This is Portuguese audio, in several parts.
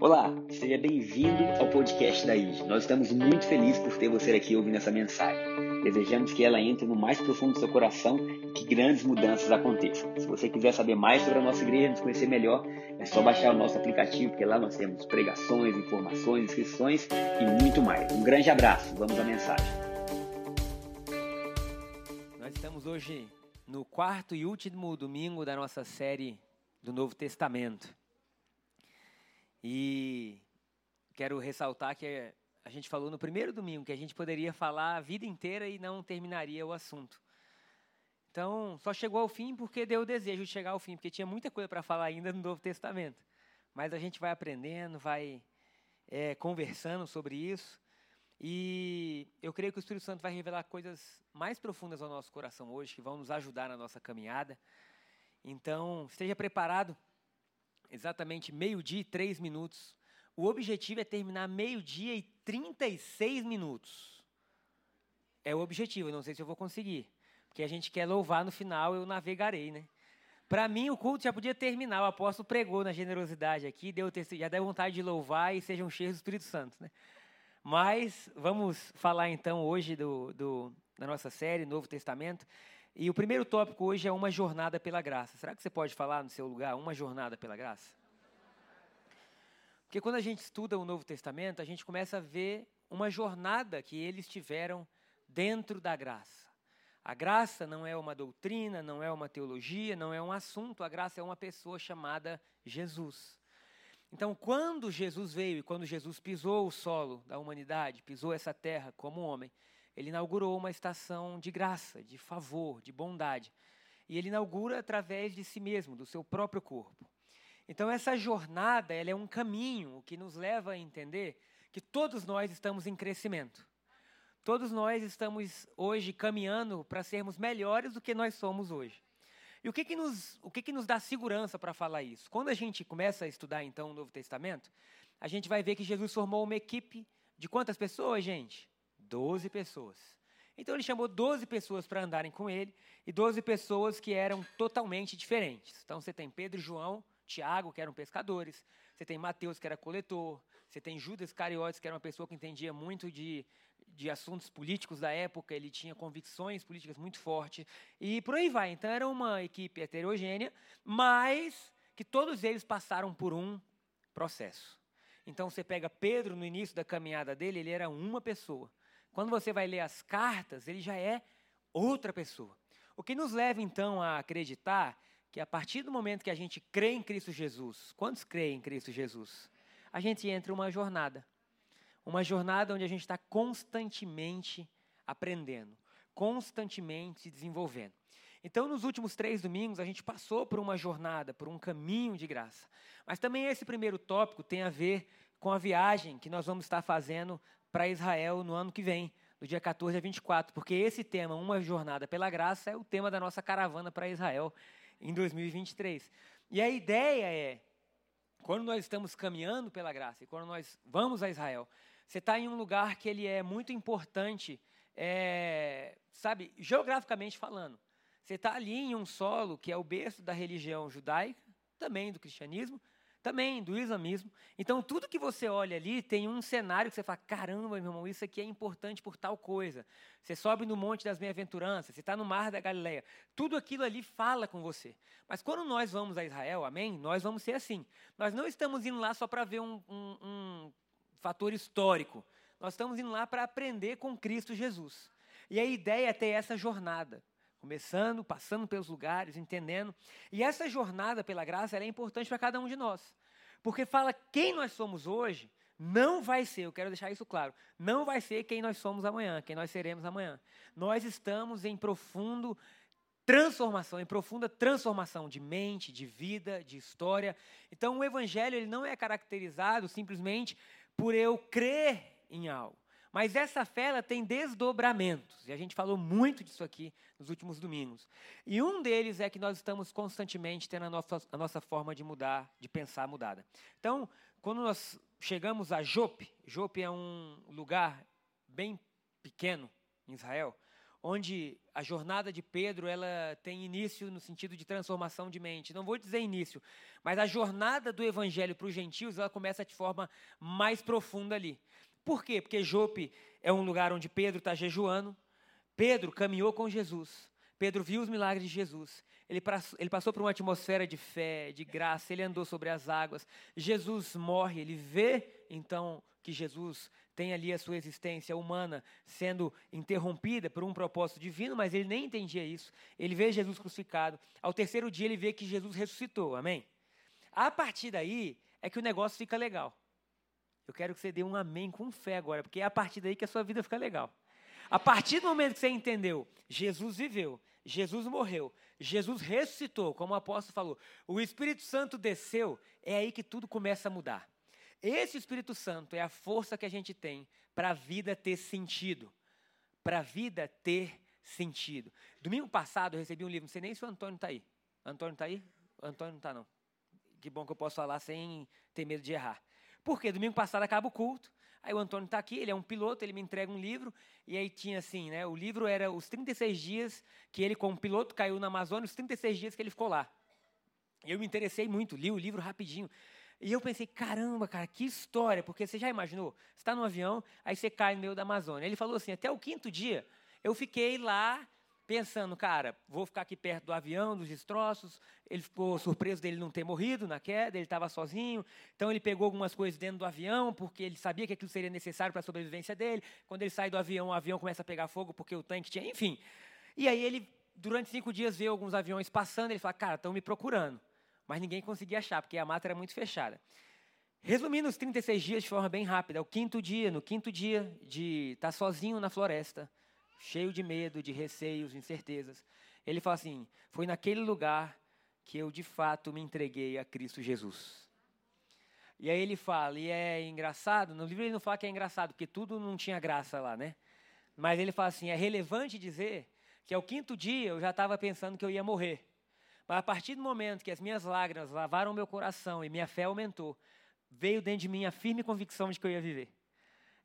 Olá, seja bem-vindo ao podcast da IG. Nós estamos muito felizes por ter você aqui ouvindo essa mensagem. Desejamos que ela entre no mais profundo do seu coração e que grandes mudanças aconteçam. Se você quiser saber mais sobre a nossa igreja, nos conhecer melhor, é só baixar o nosso aplicativo, porque lá nós temos pregações, informações, inscrições e muito mais. Um grande abraço, vamos à mensagem. Nós estamos hoje no quarto e último domingo da nossa série do Novo Testamento. E quero ressaltar que a gente falou no primeiro domingo que a gente poderia falar a vida inteira e não terminaria o assunto. Então, só chegou ao fim porque deu o desejo de chegar ao fim, porque tinha muita coisa para falar ainda no Novo Testamento. Mas a gente vai aprendendo, vai é, conversando sobre isso. E eu creio que o Espírito Santo vai revelar coisas mais profundas ao nosso coração hoje, que vão nos ajudar na nossa caminhada. Então, esteja preparado exatamente meio-dia e três minutos. O objetivo é terminar meio-dia e 36 minutos. É o objetivo, não sei se eu vou conseguir. Porque a gente quer louvar no final, eu navegarei, né? Para mim, o culto já podia terminar. O apóstolo pregou na generosidade aqui, deu, já deu vontade de louvar e sejam cheios do Espírito Santo, né? Mas vamos falar então hoje do, do, da nossa série Novo Testamento. E o primeiro tópico hoje é uma jornada pela graça. Será que você pode falar no seu lugar uma jornada pela graça? Porque quando a gente estuda o Novo Testamento, a gente começa a ver uma jornada que eles tiveram dentro da graça. A graça não é uma doutrina, não é uma teologia, não é um assunto, a graça é uma pessoa chamada Jesus. Então, quando Jesus veio e quando Jesus pisou o solo da humanidade, pisou essa terra como homem, ele inaugurou uma estação de graça, de favor, de bondade. E ele inaugura através de si mesmo, do seu próprio corpo. Então essa jornada, ela é um caminho que nos leva a entender que todos nós estamos em crescimento. Todos nós estamos hoje caminhando para sermos melhores do que nós somos hoje. E o que, que, nos, o que, que nos dá segurança para falar isso? Quando a gente começa a estudar, então, o Novo Testamento, a gente vai ver que Jesus formou uma equipe de quantas pessoas, gente? Doze pessoas. Então ele chamou 12 pessoas para andarem com ele e 12 pessoas que eram totalmente diferentes. Então você tem Pedro e João, Tiago, que eram pescadores, você tem Mateus, que era coletor, você tem Judas Cariotes, que era uma pessoa que entendia muito de, de assuntos políticos da época, ele tinha convicções políticas muito fortes, e por aí vai. Então era uma equipe heterogênea, mas que todos eles passaram por um processo. Então você pega Pedro no início da caminhada dele, ele era uma pessoa. Quando você vai ler as cartas, ele já é outra pessoa. O que nos leva então a acreditar que a partir do momento que a gente crê em Cristo Jesus, quantos creem em Cristo Jesus? A gente entra uma jornada. Uma jornada onde a gente está constantemente aprendendo, constantemente se desenvolvendo. Então, nos últimos três domingos, a gente passou por uma jornada, por um caminho de graça. Mas também esse primeiro tópico tem a ver com a viagem que nós vamos estar fazendo para Israel no ano que vem, do dia 14 a 24, porque esse tema, Uma Jornada pela Graça, é o tema da nossa caravana para Israel em 2023. E a ideia é, quando nós estamos caminhando pela graça e quando nós vamos a Israel, você está em um lugar que ele é muito importante, é, sabe, geograficamente falando. Você está ali em um solo que é o berço da religião judaica, também do cristianismo, também do islamismo. Então, tudo que você olha ali tem um cenário que você fala: caramba, meu irmão, isso aqui é importante por tal coisa. Você sobe no Monte das Bem-aventuranças, você está no Mar da Galileia. Tudo aquilo ali fala com você. Mas quando nós vamos a Israel, amém? Nós vamos ser assim. Nós não estamos indo lá só para ver um, um, um fator histórico. Nós estamos indo lá para aprender com Cristo Jesus. E a ideia é ter essa jornada começando, passando pelos lugares, entendendo. E essa jornada pela graça é importante para cada um de nós. Porque fala quem nós somos hoje não vai ser, eu quero deixar isso claro, não vai ser quem nós somos amanhã, quem nós seremos amanhã. Nós estamos em profundo transformação, em profunda transformação de mente, de vida, de história. Então o evangelho ele não é caracterizado simplesmente por eu crer em algo. Mas essa fé ela tem desdobramentos, e a gente falou muito disso aqui nos últimos domingos. E um deles é que nós estamos constantemente tendo a nossa, a nossa forma de mudar, de pensar mudada. Então, quando nós chegamos a Jope, Jope é um lugar bem pequeno em Israel, onde a jornada de Pedro ela tem início no sentido de transformação de mente. Não vou dizer início, mas a jornada do evangelho para os gentios ela começa de forma mais profunda ali. Por quê? Porque Jope é um lugar onde Pedro está jejuando. Pedro caminhou com Jesus. Pedro viu os milagres de Jesus. Ele, ele passou por uma atmosfera de fé, de graça. Ele andou sobre as águas. Jesus morre. Ele vê, então, que Jesus tem ali a sua existência humana sendo interrompida por um propósito divino, mas ele nem entendia isso. Ele vê Jesus crucificado. Ao terceiro dia, ele vê que Jesus ressuscitou. Amém? A partir daí é que o negócio fica legal. Eu quero que você dê um amém com fé agora, porque é a partir daí que a sua vida fica legal. A partir do momento que você entendeu, Jesus viveu, Jesus morreu, Jesus ressuscitou, como o apóstolo falou, o Espírito Santo desceu, é aí que tudo começa a mudar. Esse Espírito Santo é a força que a gente tem para a vida ter sentido. Para a vida ter sentido. Domingo passado eu recebi um livro, não sei nem se o Antônio está aí. Antônio está aí? Antônio não está não. Que bom que eu posso falar sem ter medo de errar. Porque domingo passado acaba o culto, aí o Antônio está aqui, ele é um piloto, ele me entrega um livro, e aí tinha assim, né? O livro era os 36 dias que ele, como piloto, caiu na Amazônia, os 36 dias que ele ficou lá. Eu me interessei muito, li o livro rapidinho. E eu pensei, caramba, cara, que história, porque você já imaginou? Você está no avião, aí você cai no meio da Amazônia. Ele falou assim: até o quinto dia, eu fiquei lá pensando, cara, vou ficar aqui perto do avião, dos destroços. Ele ficou surpreso dele não ter morrido na queda, ele estava sozinho. Então ele pegou algumas coisas dentro do avião, porque ele sabia que aquilo seria necessário para a sobrevivência dele. Quando ele sai do avião, o avião começa a pegar fogo porque o tanque tinha. Enfim. E aí ele, durante cinco dias, vê alguns aviões passando. Ele fala, cara, estão me procurando mas ninguém conseguia achar, porque a mata era muito fechada. Resumindo os 36 dias de forma bem rápida, o quinto dia, no quinto dia de estar sozinho na floresta, cheio de medo, de receios, incertezas, ele fala assim: foi naquele lugar que eu de fato me entreguei a Cristo Jesus. E aí ele fala, e é engraçado, no livro ele não fala que é engraçado, porque tudo não tinha graça lá, né? Mas ele fala assim: é relevante dizer que ao quinto dia eu já estava pensando que eu ia morrer. Mas a partir do momento que as minhas lágrimas lavaram meu coração e minha fé aumentou, veio dentro de mim a firme convicção de que eu ia viver.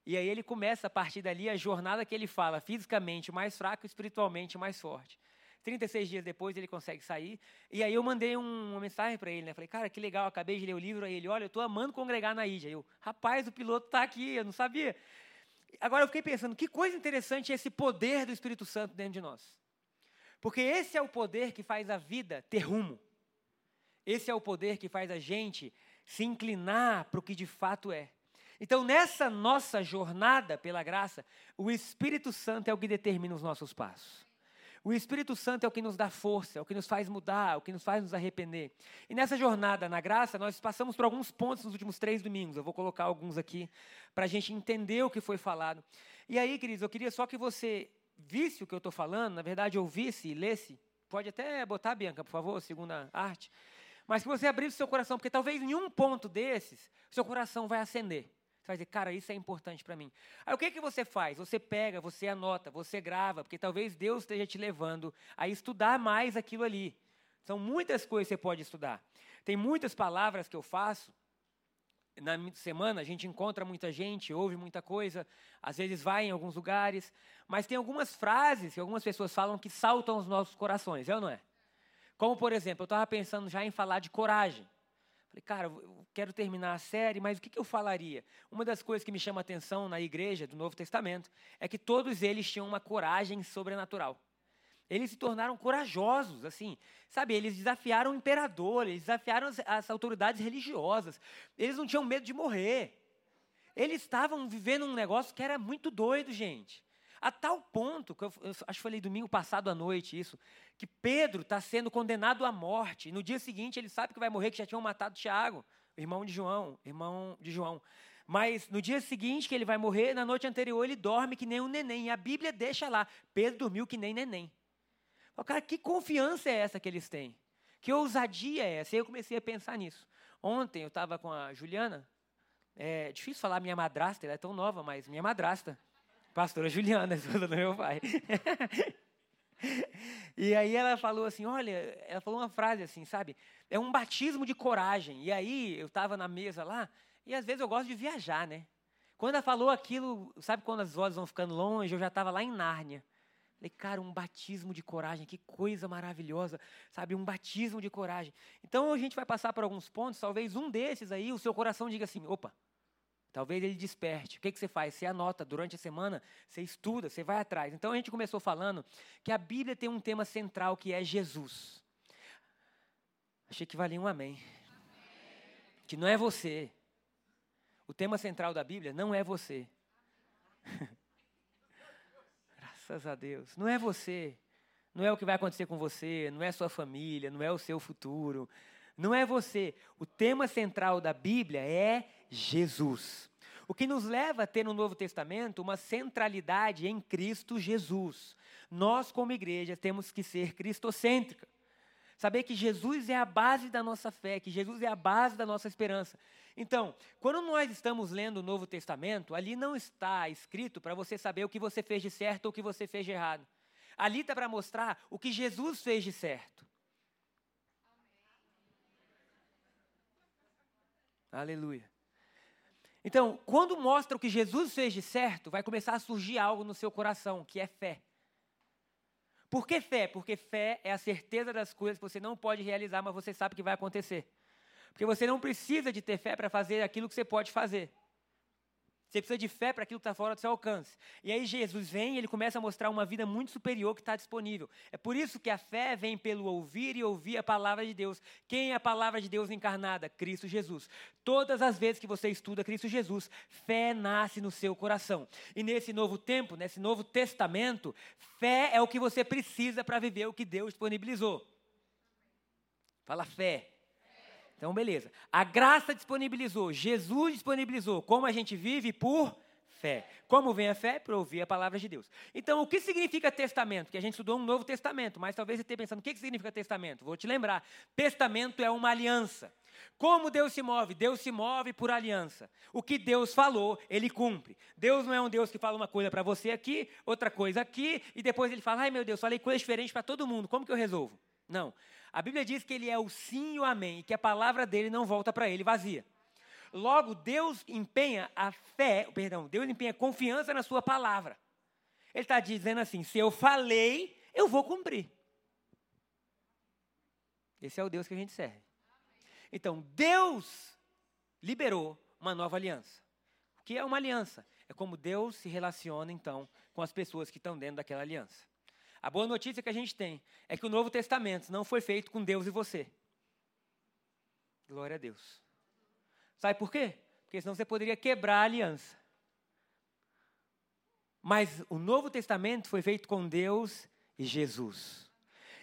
E aí ele começa a partir dali a jornada que ele fala, fisicamente mais fraco, espiritualmente mais forte. 36 dias depois ele consegue sair. E aí eu mandei um, uma mensagem para ele, né? Falei, cara, que legal, acabei de ler o livro. Aí ele, olha, eu estou amando congregar na Índia. Eu, rapaz, o piloto está aqui, eu não sabia. Agora eu fiquei pensando, que coisa interessante esse poder do Espírito Santo dentro de nós. Porque esse é o poder que faz a vida ter rumo. Esse é o poder que faz a gente se inclinar para o que de fato é. Então, nessa nossa jornada pela graça, o Espírito Santo é o que determina os nossos passos. O Espírito Santo é o que nos dá força, é o que nos faz mudar, é o que nos faz nos arrepender. E nessa jornada na graça, nós passamos por alguns pontos nos últimos três domingos. Eu vou colocar alguns aqui para a gente entender o que foi falado. E aí, queridos, eu queria só que você visse o que eu estou falando, na verdade ouvisse e lesse, pode até botar, Bianca, por favor, segunda arte, mas que você abrisse seu coração, porque talvez em um ponto desses, seu coração vai acender. Você vai dizer, cara, isso é importante para mim. Aí o que, que você faz? Você pega, você anota, você grava, porque talvez Deus esteja te levando a estudar mais aquilo ali. São muitas coisas que você pode estudar. Tem muitas palavras que eu faço na semana a gente encontra muita gente, ouve muita coisa, às vezes vai em alguns lugares, mas tem algumas frases que algumas pessoas falam que saltam os nossos corações, é ou não é? Como, por exemplo, eu estava pensando já em falar de coragem. Falei, cara, eu quero terminar a série, mas o que, eu falaria? Uma das coisas que me chama a atenção na igreja do Novo Testamento é que todos eles tinham uma coragem sobrenatural. Eles se tornaram corajosos, assim, sabe? Eles desafiaram o imperador, eles desafiaram as, as autoridades religiosas. Eles não tinham medo de morrer. Eles estavam vivendo um negócio que era muito doido, gente. A tal ponto, que eu, eu acho que falei domingo passado à noite isso, que Pedro está sendo condenado à morte. E no dia seguinte ele sabe que vai morrer, que já tinham matado Tiago, irmão de João, irmão de João. Mas no dia seguinte que ele vai morrer, na noite anterior ele dorme que nem um neném. E a Bíblia deixa lá, Pedro dormiu que nem neném. Oh, cara, que confiança é essa que eles têm? Que ousadia é essa? E eu comecei a pensar nisso. Ontem eu estava com a Juliana. É difícil falar minha madrasta, ela é tão nova, mas minha madrasta. Pastora Juliana, esposa do meu pai. e aí ela falou assim, olha, ela falou uma frase assim, sabe? É um batismo de coragem. E aí eu estava na mesa lá, e às vezes eu gosto de viajar, né? Quando ela falou aquilo, sabe quando as vozes vão ficando longe, eu já estava lá em Nárnia. Falei, cara, um batismo de coragem, que coisa maravilhosa, sabe? Um batismo de coragem. Então a gente vai passar por alguns pontos, talvez um desses aí, o seu coração diga assim: opa, talvez ele desperte. O que, que você faz? Você anota durante a semana, você estuda, você vai atrás. Então a gente começou falando que a Bíblia tem um tema central que é Jesus. Achei que valia um amém. Que não é você. O tema central da Bíblia não é você. Graças a Deus. Não é você. Não é o que vai acontecer com você, não é sua família, não é o seu futuro. Não é você. O tema central da Bíblia é Jesus. O que nos leva a ter no Novo Testamento uma centralidade em Cristo Jesus. Nós, como igreja, temos que ser cristocêntrica. Saber que Jesus é a base da nossa fé, que Jesus é a base da nossa esperança. Então, quando nós estamos lendo o Novo Testamento, ali não está escrito para você saber o que você fez de certo ou o que você fez de errado. Ali está para mostrar o que Jesus fez de certo. Aleluia. Então, quando mostra o que Jesus fez de certo, vai começar a surgir algo no seu coração, que é fé. Por que fé? Porque fé é a certeza das coisas que você não pode realizar, mas você sabe que vai acontecer. Porque você não precisa de ter fé para fazer aquilo que você pode fazer. Você precisa de fé para aquilo que está fora do seu alcance. E aí Jesus vem e ele começa a mostrar uma vida muito superior que está disponível. É por isso que a fé vem pelo ouvir e ouvir a palavra de Deus. Quem é a palavra de Deus encarnada? Cristo Jesus. Todas as vezes que você estuda Cristo Jesus, fé nasce no seu coração. E nesse novo tempo, nesse novo testamento, fé é o que você precisa para viver o que Deus disponibilizou. Fala fé. Então, beleza. A graça disponibilizou, Jesus disponibilizou. Como a gente vive? Por fé. Como vem a fé? Por ouvir a palavra de Deus. Então, o que significa testamento? Que a gente estudou um novo testamento, mas talvez você esteja pensando, o que significa testamento? Vou te lembrar. Testamento é uma aliança. Como Deus se move? Deus se move por aliança. O que Deus falou, ele cumpre. Deus não é um Deus que fala uma coisa para você aqui, outra coisa aqui, e depois ele fala: ai meu Deus, falei coisas diferentes para todo mundo, como que eu resolvo? Não. A Bíblia diz que ele é o sim e o amém, e que a palavra dele não volta para ele vazia. Logo, Deus empenha a fé, perdão, Deus empenha confiança na sua palavra. Ele está dizendo assim: se eu falei, eu vou cumprir. Esse é o Deus que a gente serve. Então, Deus liberou uma nova aliança. O que é uma aliança? É como Deus se relaciona, então, com as pessoas que estão dentro daquela aliança. A boa notícia que a gente tem é que o Novo Testamento não foi feito com Deus e você. Glória a Deus. Sabe por quê? Porque senão você poderia quebrar a aliança. Mas o Novo Testamento foi feito com Deus e Jesus.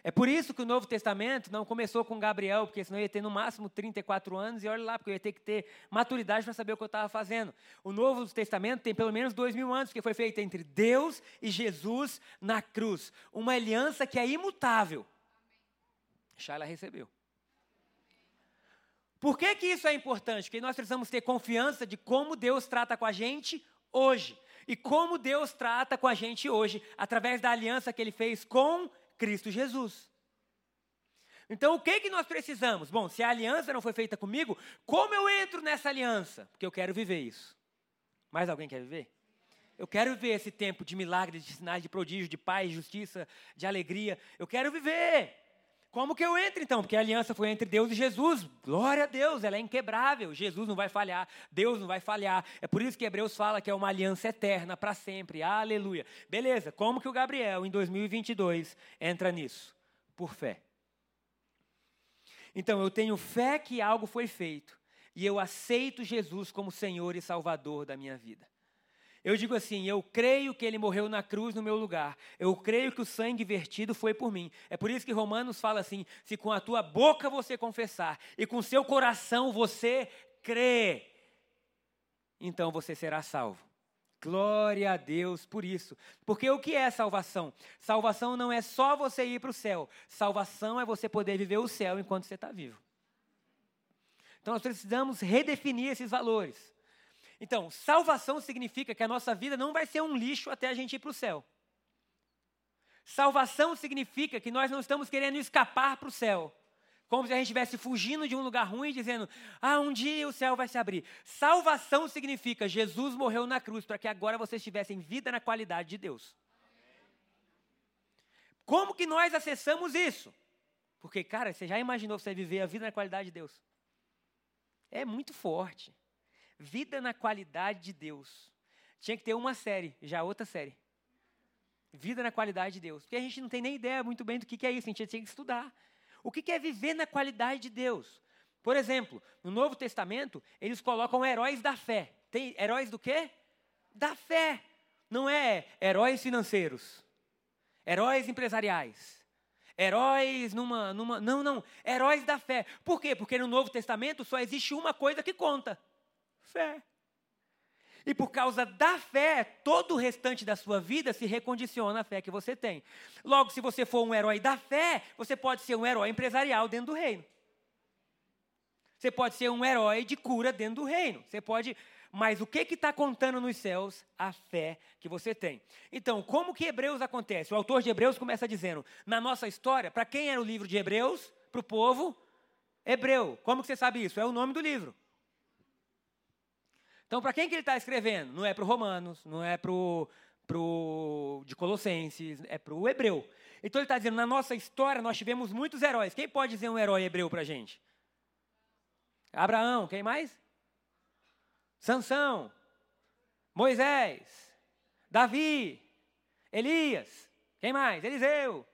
É por isso que o Novo Testamento não começou com Gabriel, porque senão eu ia ter no máximo 34 anos, e olha lá, porque eu ia ter que ter maturidade para saber o que eu estava fazendo. O Novo Testamento tem pelo menos dois mil anos, porque foi feito entre Deus e Jesus na cruz. Uma aliança que é imutável. Shaila recebeu. Por que, que isso é importante? Porque nós precisamos ter confiança de como Deus trata com a gente hoje. E como Deus trata com a gente hoje, através da aliança que ele fez com Cristo Jesus. Então, o que, que nós precisamos? Bom, se a aliança não foi feita comigo, como eu entro nessa aliança? Porque eu quero viver isso. Mais alguém quer viver? Eu quero viver esse tempo de milagres, de sinais, de prodígio, de paz, de justiça, de alegria. Eu quero viver. Como que eu entro então? Porque a aliança foi entre Deus e Jesus. Glória a Deus, ela é inquebrável. Jesus não vai falhar, Deus não vai falhar. É por isso que Hebreus fala que é uma aliança eterna para sempre. Aleluia. Beleza, como que o Gabriel em 2022 entra nisso? Por fé. Então eu tenho fé que algo foi feito e eu aceito Jesus como Senhor e Salvador da minha vida. Eu digo assim: eu creio que ele morreu na cruz no meu lugar. Eu creio que o sangue vertido foi por mim. É por isso que Romanos fala assim: se com a tua boca você confessar e com seu coração você crê, então você será salvo. Glória a Deus por isso. Porque o que é salvação? Salvação não é só você ir para o céu. Salvação é você poder viver o céu enquanto você está vivo. Então nós precisamos redefinir esses valores. Então, salvação significa que a nossa vida não vai ser um lixo até a gente ir para o céu. Salvação significa que nós não estamos querendo escapar para o céu. Como se a gente estivesse fugindo de um lugar ruim, dizendo, ah, um dia o céu vai se abrir. Salvação significa Jesus morreu na cruz para que agora vocês tivessem vida na qualidade de Deus. Como que nós acessamos isso? Porque, cara, você já imaginou você viver a vida na qualidade de Deus? É muito forte. Vida na qualidade de Deus. Tinha que ter uma série, já outra série. Vida na qualidade de Deus. Porque a gente não tem nem ideia muito bem do que é isso, a gente tinha que estudar. O que é viver na qualidade de Deus? Por exemplo, no Novo Testamento, eles colocam heróis da fé. Tem heróis do quê? Da fé. Não é heróis financeiros, heróis empresariais, heróis numa, numa. Não, não. Heróis da fé. Por quê? Porque no Novo Testamento só existe uma coisa que conta: fé. E por causa da fé, todo o restante da sua vida se recondiciona à fé que você tem. Logo, se você for um herói da fé, você pode ser um herói empresarial dentro do reino. Você pode ser um herói de cura dentro do reino. Você pode. Mas o que está contando nos céus? A fé que você tem. Então, como que Hebreus acontece? O autor de Hebreus começa dizendo: na nossa história, para quem era o livro de Hebreus? Para o povo hebreu. Como que você sabe isso? É o nome do livro. Então, para quem que ele está escrevendo? Não é para o Romanos, não é para pro, de Colossenses, é para o hebreu. Então ele está dizendo, na nossa história nós tivemos muitos heróis. Quem pode dizer um herói hebreu para a gente? Abraão, quem mais? Sansão, Moisés, Davi, Elias, quem mais? Eliseu.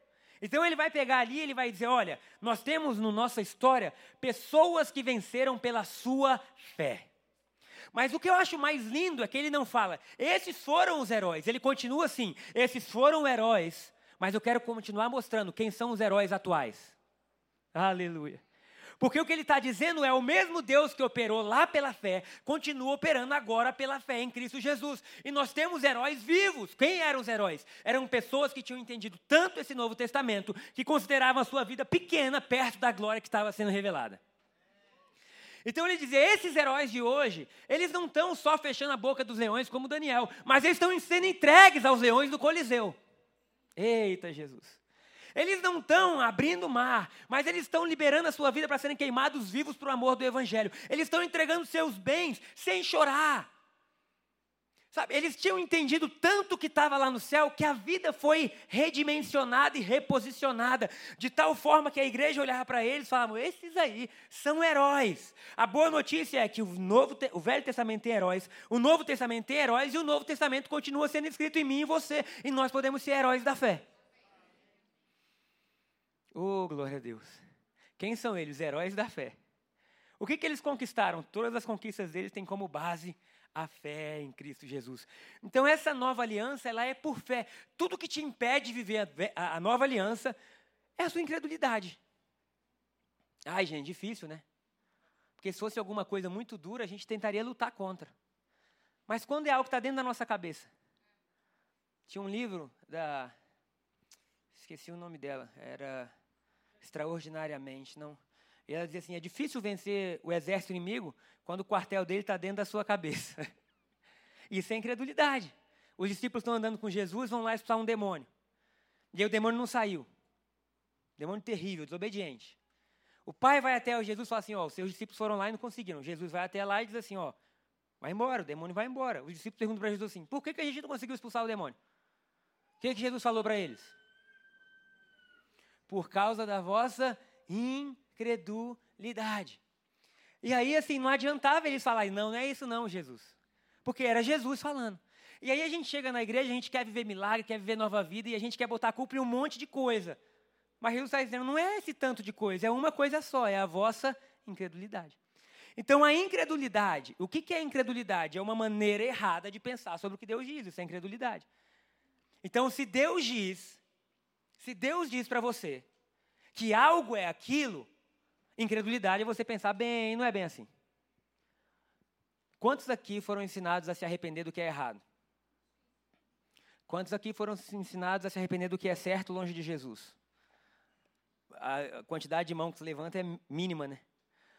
Então ele vai pegar ali, ele vai dizer, olha, nós temos na no nossa história pessoas que venceram pela sua fé. Mas o que eu acho mais lindo é que ele não fala, esses foram os heróis. Ele continua assim, esses foram heróis. Mas eu quero continuar mostrando quem são os heróis atuais. Aleluia. Porque o que ele está dizendo é o mesmo Deus que operou lá pela fé, continua operando agora pela fé em Cristo Jesus. E nós temos heróis vivos. Quem eram os heróis? Eram pessoas que tinham entendido tanto esse Novo Testamento que consideravam a sua vida pequena perto da glória que estava sendo revelada. Então ele dizia: esses heróis de hoje, eles não estão só fechando a boca dos leões como Daniel, mas eles estão sendo entregues aos leões do Coliseu. Eita Jesus! Eles não estão abrindo mar, mas eles estão liberando a sua vida para serem queimados vivos o amor do Evangelho. Eles estão entregando seus bens sem chorar. Sabe, eles tinham entendido tanto que estava lá no céu que a vida foi redimensionada e reposicionada, de tal forma que a igreja olhava para eles e falava: esses aí são heróis. A boa notícia é que o, Novo, o Velho Testamento tem heróis, o Novo Testamento tem heróis e o Novo Testamento continua sendo escrito em mim e você, e nós podemos ser heróis da fé. Oh, glória a Deus. Quem são eles? Heróis da fé. O que, que eles conquistaram? Todas as conquistas deles têm como base a fé em Cristo Jesus. Então essa nova aliança, ela é por fé. Tudo que te impede de viver a, a nova aliança é a sua incredulidade. Ai, gente, difícil, né? Porque se fosse alguma coisa muito dura, a gente tentaria lutar contra. Mas quando é algo que está dentro da nossa cabeça. Tinha um livro da. Esqueci o nome dela. Era Extraordinariamente, não. E ela dizia assim: é difícil vencer o exército inimigo quando o quartel dele está dentro da sua cabeça. Isso é incredulidade. Os discípulos estão andando com Jesus, vão lá expulsar um demônio. E aí o demônio não saiu. Demônio terrível, desobediente. O pai vai até Jesus e fala assim: ó, os seus discípulos foram lá e não conseguiram. Jesus vai até lá e diz assim: ó, vai embora, o demônio vai embora. Os discípulos perguntam para Jesus assim: por que, que a gente não conseguiu expulsar o demônio? O que, que Jesus falou para eles? Por causa da vossa incredulidade. E aí, assim, não adiantava eles falarem, não, não é isso não, Jesus. Porque era Jesus falando. E aí a gente chega na igreja, a gente quer viver milagre, quer viver nova vida, e a gente quer botar a culpa em um monte de coisa. Mas Jesus está dizendo, não é esse tanto de coisa, é uma coisa só, é a vossa incredulidade. Então, a incredulidade, o que é incredulidade? É uma maneira errada de pensar sobre o que Deus diz, isso é incredulidade. Então, se Deus diz, se Deus diz para você que algo é aquilo, Incredulidade é você pensar bem, não é bem assim. Quantos aqui foram ensinados a se arrepender do que é errado? Quantos aqui foram ensinados a se arrepender do que é certo longe de Jesus? A quantidade de mão que se levanta é mínima, né?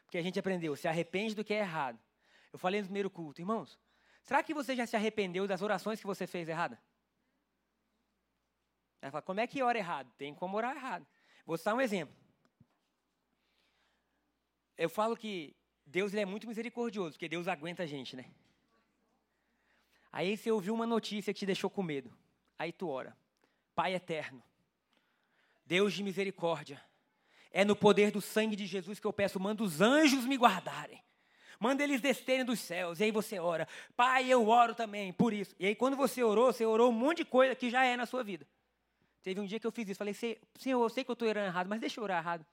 Porque a gente aprendeu, se arrepende do que é errado. Eu falei no primeiro culto, irmãos, será que você já se arrependeu das orações que você fez errada? Ela fala, como é que ora errado? Tem como orar errado. Vou citar um exemplo eu falo que Deus é muito misericordioso, porque Deus aguenta a gente, né? Aí você ouviu uma notícia que te deixou com medo. Aí tu ora. Pai eterno, Deus de misericórdia. É no poder do sangue de Jesus que eu peço, manda os anjos me guardarem. Manda eles descerem dos céus. E aí você ora. Pai, eu oro também por isso. E aí quando você orou, você orou um monte de coisa que já é na sua vida. Teve um dia que eu fiz isso. Falei, Senhor, eu sei que eu estou orando errado, mas deixa eu orar errado.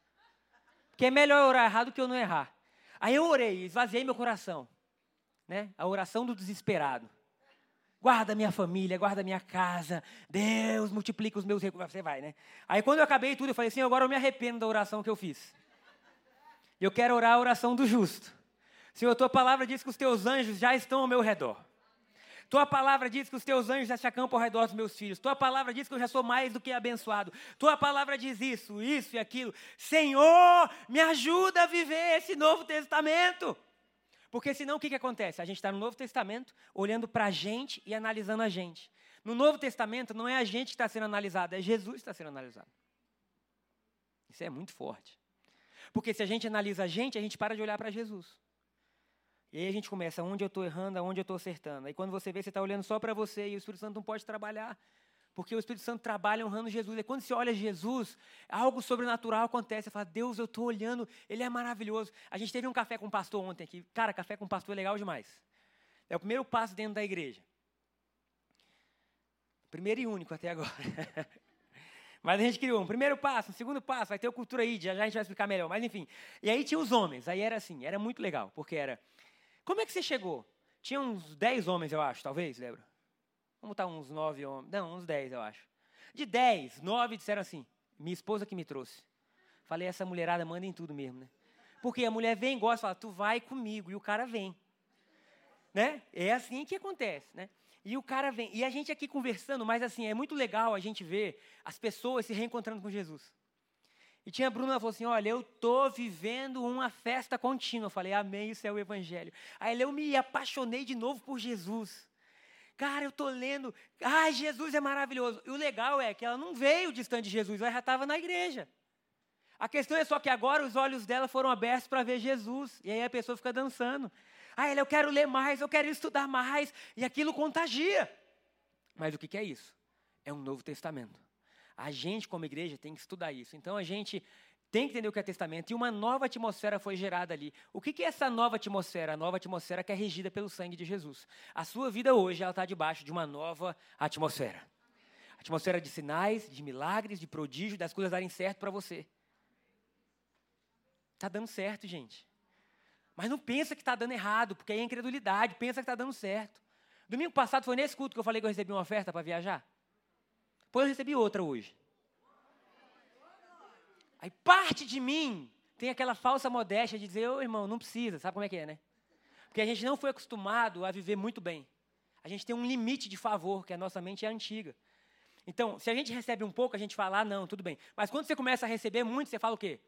Porque é melhor orar errado que eu não errar. Aí eu orei, esvaziei meu coração. Né? A oração do desesperado. Guarda minha família, guarda minha casa. Deus, multiplica os meus recursos. Você vai, né? Aí quando eu acabei tudo, eu falei assim, agora eu me arrependo da oração que eu fiz. Eu quero orar a oração do justo. Senhor, tua palavra diz que os teus anjos já estão ao meu redor. Tua palavra diz que os teus anjos já se acampam ao redor dos meus filhos. Tua palavra diz que eu já sou mais do que abençoado. Tua palavra diz isso, isso e aquilo. Senhor, me ajuda a viver esse novo testamento. Porque senão o que, que acontece? A gente está no Novo Testamento olhando para a gente e analisando a gente. No Novo Testamento não é a gente que está sendo analisado, é Jesus que está sendo analisado. Isso é muito forte. Porque se a gente analisa a gente, a gente para de olhar para Jesus. E aí a gente começa onde eu estou errando, aonde eu estou acertando. Aí quando você vê, você está olhando só para você e o Espírito Santo não pode trabalhar. Porque o Espírito Santo trabalha honrando Jesus. E quando você olha Jesus, algo sobrenatural acontece. Você fala, Deus, eu estou olhando, Ele é maravilhoso. A gente teve um café com o pastor ontem aqui. Cara, café com o pastor é legal demais. É o primeiro passo dentro da igreja. Primeiro e único até agora. Mas a gente criou um primeiro passo, um segundo passo, vai ter o cultura aí, já, já a gente vai explicar melhor. Mas enfim. E aí tinha os homens. Aí era assim, era muito legal, porque era. Como é que você chegou? Tinha uns 10 homens, eu acho, talvez, lembra? Vamos botar uns nove homens. Não, uns dez, eu acho. De dez, nove disseram assim: minha esposa que me trouxe. Falei, essa mulherada manda em tudo mesmo, né? Porque a mulher vem, gosta, fala, tu vai comigo, e o cara vem. Né? É assim que acontece, né? E o cara vem. E a gente aqui conversando, mas assim, é muito legal a gente ver as pessoas se reencontrando com Jesus. E tinha a Bruna, ela falou assim: Olha, eu estou vivendo uma festa contínua. Eu falei, Amém, isso é o Evangelho. Aí eu me apaixonei de novo por Jesus. Cara, eu estou lendo. Ai, Jesus é maravilhoso. E o legal é que ela não veio distante de Jesus, ela já estava na igreja. A questão é só que agora os olhos dela foram abertos para ver Jesus. E aí a pessoa fica dançando. Ah, eu quero ler mais, eu quero estudar mais. E aquilo contagia. Mas o que é isso? É um Novo Testamento. A gente, como igreja, tem que estudar isso. Então a gente tem que entender o que é testamento. E uma nova atmosfera foi gerada ali. O que é essa nova atmosfera? A nova atmosfera que é regida pelo sangue de Jesus. A sua vida hoje ela está debaixo de uma nova atmosfera. Atmosfera de sinais, de milagres, de prodígio, das coisas darem certo para você. Está dando certo, gente. Mas não pensa que está dando errado, porque aí é incredulidade. Pensa que está dando certo. Domingo passado foi nesse culto que eu falei que eu recebi uma oferta para viajar. Pois eu recebi outra hoje. Aí parte de mim tem aquela falsa modéstia de dizer, ô irmão, não precisa, sabe como é que é, né? Porque a gente não foi acostumado a viver muito bem. A gente tem um limite de favor, que a nossa mente é antiga. Então, se a gente recebe um pouco, a gente fala, ah, não, tudo bem. Mas quando você começa a receber muito, você fala o quê?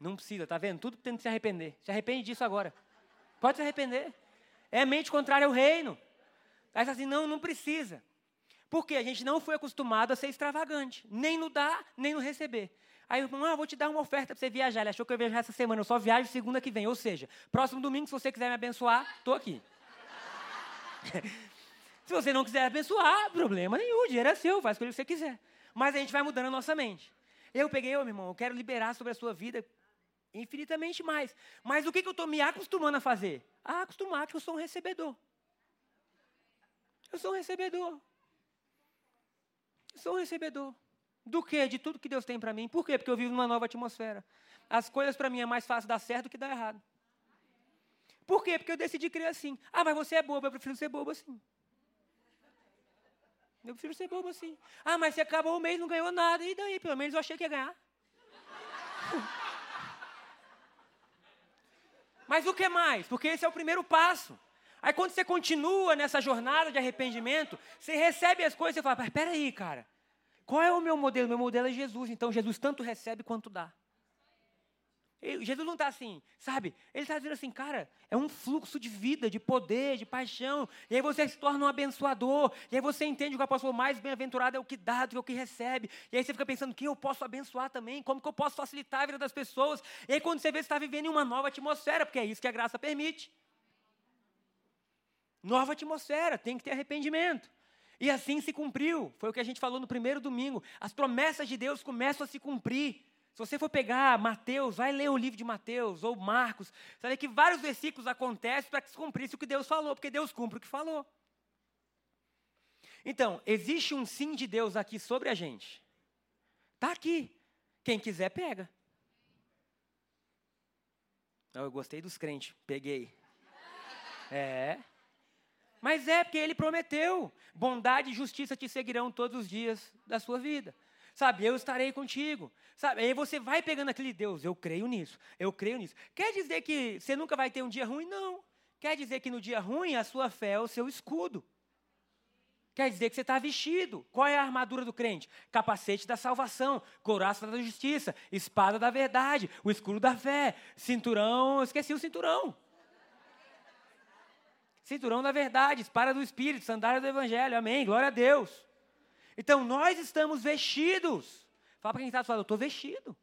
Não precisa, tá vendo? Tudo tendo que se arrepender. Se arrepende disso agora. Pode se arrepender. É mente contrária ao reino. Aí assim, não, não precisa. Porque a gente não foi acostumado a ser extravagante. Nem no dar, nem no receber. Aí o irmão, ah, vou te dar uma oferta para você viajar. Ele achou que eu ia viajar essa semana, eu só viajo segunda que vem. Ou seja, próximo domingo, se você quiser me abençoar, estou aqui. se você não quiser abençoar, problema nenhum, o dinheiro é seu, faz o que você quiser. Mas a gente vai mudando a nossa mente. Eu peguei, oh, meu irmão, eu quero liberar sobre a sua vida infinitamente mais. Mas o que, que eu estou me acostumando a fazer? A acostumar que eu sou um recebedor. Eu sou um recebedor. Sou um recebedor. Do que? De tudo que Deus tem para mim. Por quê? Porque eu vivo numa nova atmosfera. As coisas para mim é mais fácil dar certo do que dar errado. Por quê? Porque eu decidi crer assim. Ah, mas você é bobo, eu prefiro ser bobo assim. Eu prefiro ser bobo assim. Ah, mas você acabou o mês não ganhou nada. E daí? Pelo menos eu achei que ia ganhar. mas o que mais? Porque esse é o primeiro passo. Aí quando você continua nessa jornada de arrependimento, você recebe as coisas e fala, mas peraí, cara. Qual é o meu modelo? Meu modelo é Jesus. Então Jesus tanto recebe quanto dá. Jesus não está assim, sabe? Ele está dizendo assim, cara, é um fluxo de vida, de poder, de paixão. E aí você se torna um abençoador. E aí você entende que o apóstolo mais bem-aventurado é o que dá do que o que recebe. E aí você fica pensando, quem eu posso abençoar também? Como que eu posso facilitar a vida das pessoas? E aí quando você vê, você está vivendo em uma nova atmosfera, porque é isso que a graça permite. Nova atmosfera, tem que ter arrependimento. E assim se cumpriu. Foi o que a gente falou no primeiro domingo. As promessas de Deus começam a se cumprir. Se você for pegar Mateus, vai ler o livro de Mateus ou Marcos, você que vários versículos acontecem para que se cumprisse o que Deus falou, porque Deus cumpre o que falou. Então, existe um sim de Deus aqui sobre a gente. Está aqui. Quem quiser, pega. Eu gostei dos crentes, peguei. É. Mas é porque ele prometeu: bondade e justiça te seguirão todos os dias da sua vida. Sabe, eu estarei contigo. Sabe, aí você vai pegando aquele Deus, eu creio nisso, eu creio nisso. Quer dizer que você nunca vai ter um dia ruim? Não. Quer dizer que no dia ruim a sua fé é o seu escudo. Quer dizer que você está vestido. Qual é a armadura do crente? Capacete da salvação, couraça da justiça, espada da verdade, o escudo da fé, cinturão. Esqueci o cinturão. Cinturão da verdade, espada do Espírito, sandália do Evangelho. Amém. Glória a Deus. Então nós estamos vestidos. Fala para quem está falando, eu estou vestido.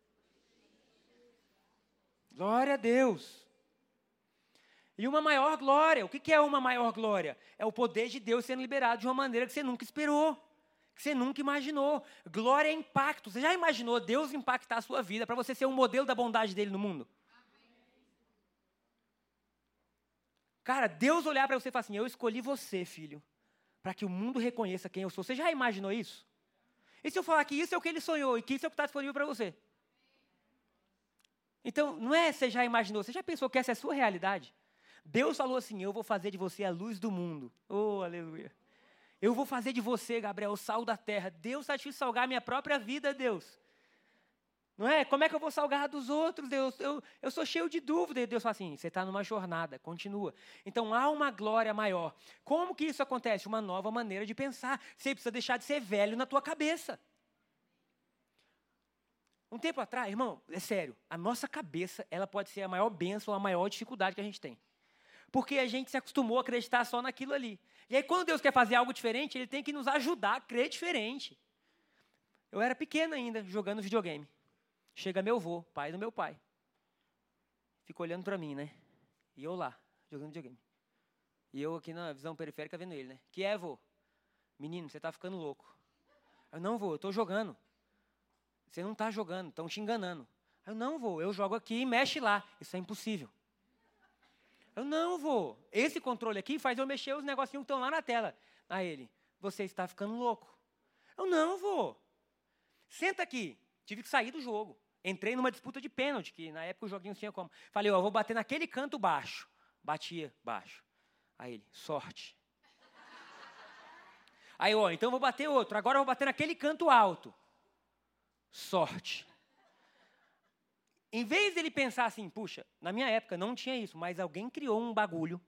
Glória a Deus. E uma maior glória. O que é uma maior glória? É o poder de Deus sendo liberado de uma maneira que você nunca esperou, que você nunca imaginou. Glória é impacto. Você já imaginou Deus impactar a sua vida para você ser um modelo da bondade dele no mundo? Cara, Deus olhar para você e falar assim: Eu escolhi você, filho, para que o mundo reconheça quem eu sou. Você já imaginou isso? E se eu falar que isso é o que ele sonhou e que isso é o que está disponível para você? Então, não é você já imaginou, você já pensou que essa é a sua realidade? Deus falou assim: Eu vou fazer de você a luz do mundo. Oh, aleluia. Eu vou fazer de você, Gabriel, o sal da terra. Deus está te salgar a minha própria vida, Deus. Não é? Como é que eu vou salgar dos outros, Deus? Eu, eu sou cheio de dúvida. E Deus fala assim: você está numa jornada, continua. Então há uma glória maior. Como que isso acontece? Uma nova maneira de pensar. Você precisa deixar de ser velho na tua cabeça. Um tempo atrás, irmão, é sério, a nossa cabeça ela pode ser a maior bênção, a maior dificuldade que a gente tem. Porque a gente se acostumou a acreditar só naquilo ali. E aí, quando Deus quer fazer algo diferente, Ele tem que nos ajudar a crer diferente. Eu era pequeno ainda, jogando videogame. Chega meu avô, pai do meu pai. Fica olhando para mim, né? E eu lá, jogando videogame. E eu aqui na visão periférica vendo ele, né? Que é, vô? Menino, você está ficando louco. Eu não vou, eu estou jogando. Você não está jogando, estão te enganando. Eu não vou, eu jogo aqui e mexe lá. Isso é impossível. Eu não vou. Esse controle aqui faz eu mexer os negocinhos que estão lá na tela. A ele, você está ficando louco. Eu não vou. Senta aqui. Tive que sair do jogo. Entrei numa disputa de pênalti, que na época o joguinho tinha como. Falei, ó, eu vou bater naquele canto baixo. Batia baixo. Aí ele, sorte. Aí, ó, então eu vou bater outro. Agora eu vou bater naquele canto alto. Sorte. Em vez dele pensar assim, puxa, na minha época não tinha isso, mas alguém criou um bagulho,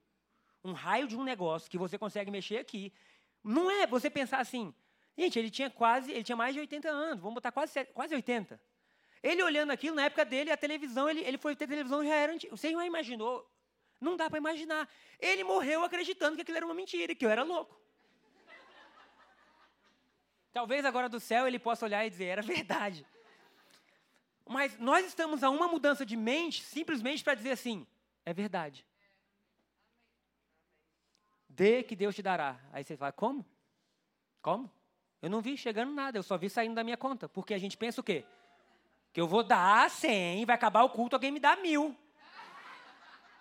um raio de um negócio que você consegue mexer aqui. Não é você pensar assim, gente, ele tinha quase, ele tinha mais de 80 anos, vamos botar quase, quase 80. Ele olhando aquilo, na época dele, a televisão, ele, ele foi ter televisão já era antigo. Você já imaginou? Não dá para imaginar. Ele morreu acreditando que aquilo era uma mentira, que eu era louco. Talvez agora do céu ele possa olhar e dizer, era verdade. Mas nós estamos a uma mudança de mente simplesmente para dizer assim: é verdade. Dê que Deus te dará. Aí você fala: como? Como? Eu não vi chegando nada, eu só vi saindo da minha conta. Porque a gente pensa o quê? Que eu vou dar 100, vai acabar o culto, alguém me dá mil.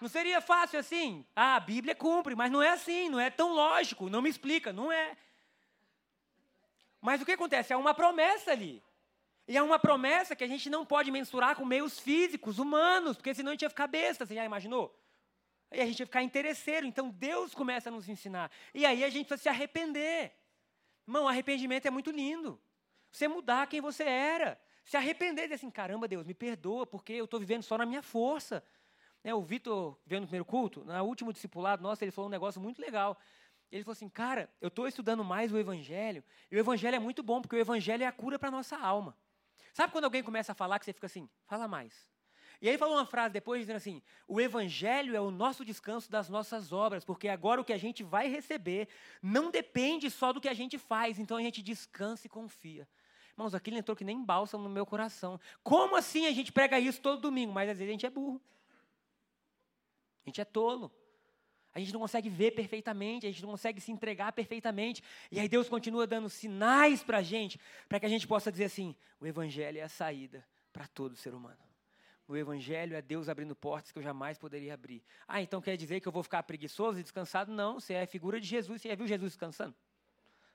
Não seria fácil assim? Ah, a Bíblia cumpre, mas não é assim, não é tão lógico, não me explica, não é. Mas o que acontece? É uma promessa ali. E é uma promessa que a gente não pode mensurar com meios físicos, humanos, porque senão a gente ia ficar besta, você já imaginou? E a gente ia ficar interesseiro. Então Deus começa a nos ensinar. E aí a gente precisa se arrepender. Irmão, arrependimento é muito lindo. Você mudar quem você era. Se arrepender e dizer assim, caramba, Deus, me perdoa, porque eu estou vivendo só na minha força. Né, o Vitor, vendo no primeiro culto, no último discipulado, nossa, ele falou um negócio muito legal. Ele falou assim, cara, eu estou estudando mais o Evangelho, e o Evangelho é muito bom, porque o Evangelho é a cura para a nossa alma. Sabe quando alguém começa a falar que você fica assim, fala mais. E aí falou uma frase depois dizendo assim: o evangelho é o nosso descanso das nossas obras, porque agora o que a gente vai receber não depende só do que a gente faz, então a gente descansa e confia. Irmãos, aquilo entrou que nem bálsamo no meu coração. Como assim a gente prega isso todo domingo? Mas às vezes a gente é burro. A gente é tolo. A gente não consegue ver perfeitamente, a gente não consegue se entregar perfeitamente. E aí Deus continua dando sinais para a gente, para que a gente possa dizer assim: o Evangelho é a saída para todo ser humano. O Evangelho é Deus abrindo portas que eu jamais poderia abrir. Ah, então quer dizer que eu vou ficar preguiçoso e descansado? Não, você é a figura de Jesus. Você já viu Jesus descansando?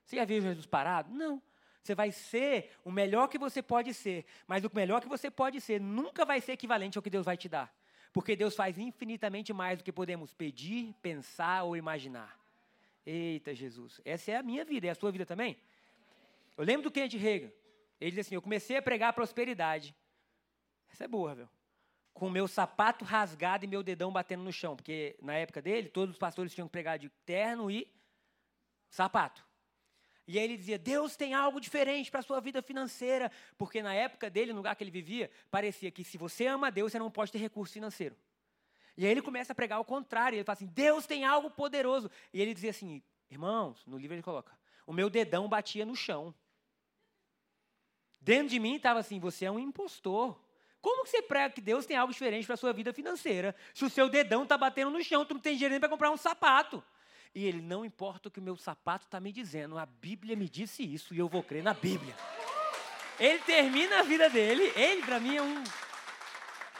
Você já viu Jesus parado? Não. Você vai ser o melhor que você pode ser, mas o melhor que você pode ser nunca vai ser equivalente ao que Deus vai te dar. Porque Deus faz infinitamente mais do que podemos pedir, pensar ou imaginar. Eita Jesus, essa é a minha vida, é a sua vida também? Eu lembro do Kenneth Reagan. Ele diz assim: Eu comecei a pregar a prosperidade. Essa é boa, viu? Com meu sapato rasgado e meu dedão batendo no chão. Porque na época dele, todos os pastores tinham que pregar de terno e sapato. E aí ele dizia: Deus tem algo diferente para a sua vida financeira. Porque na época dele, no lugar que ele vivia, parecia que se você ama Deus, você não pode ter recurso financeiro. E aí ele começa a pregar o contrário. Ele fala assim: Deus tem algo poderoso. E ele dizia assim: Irmãos, no livro ele coloca: O meu dedão batia no chão. Dentro de mim estava assim: Você é um impostor. Como que você prega que Deus tem algo diferente para a sua vida financeira? Se o seu dedão está batendo no chão, tu não tem dinheiro nem para comprar um sapato. E ele, não importa o que o meu sapato está me dizendo, a Bíblia me disse isso e eu vou crer na Bíblia. Ele termina a vida dele, ele para mim é um.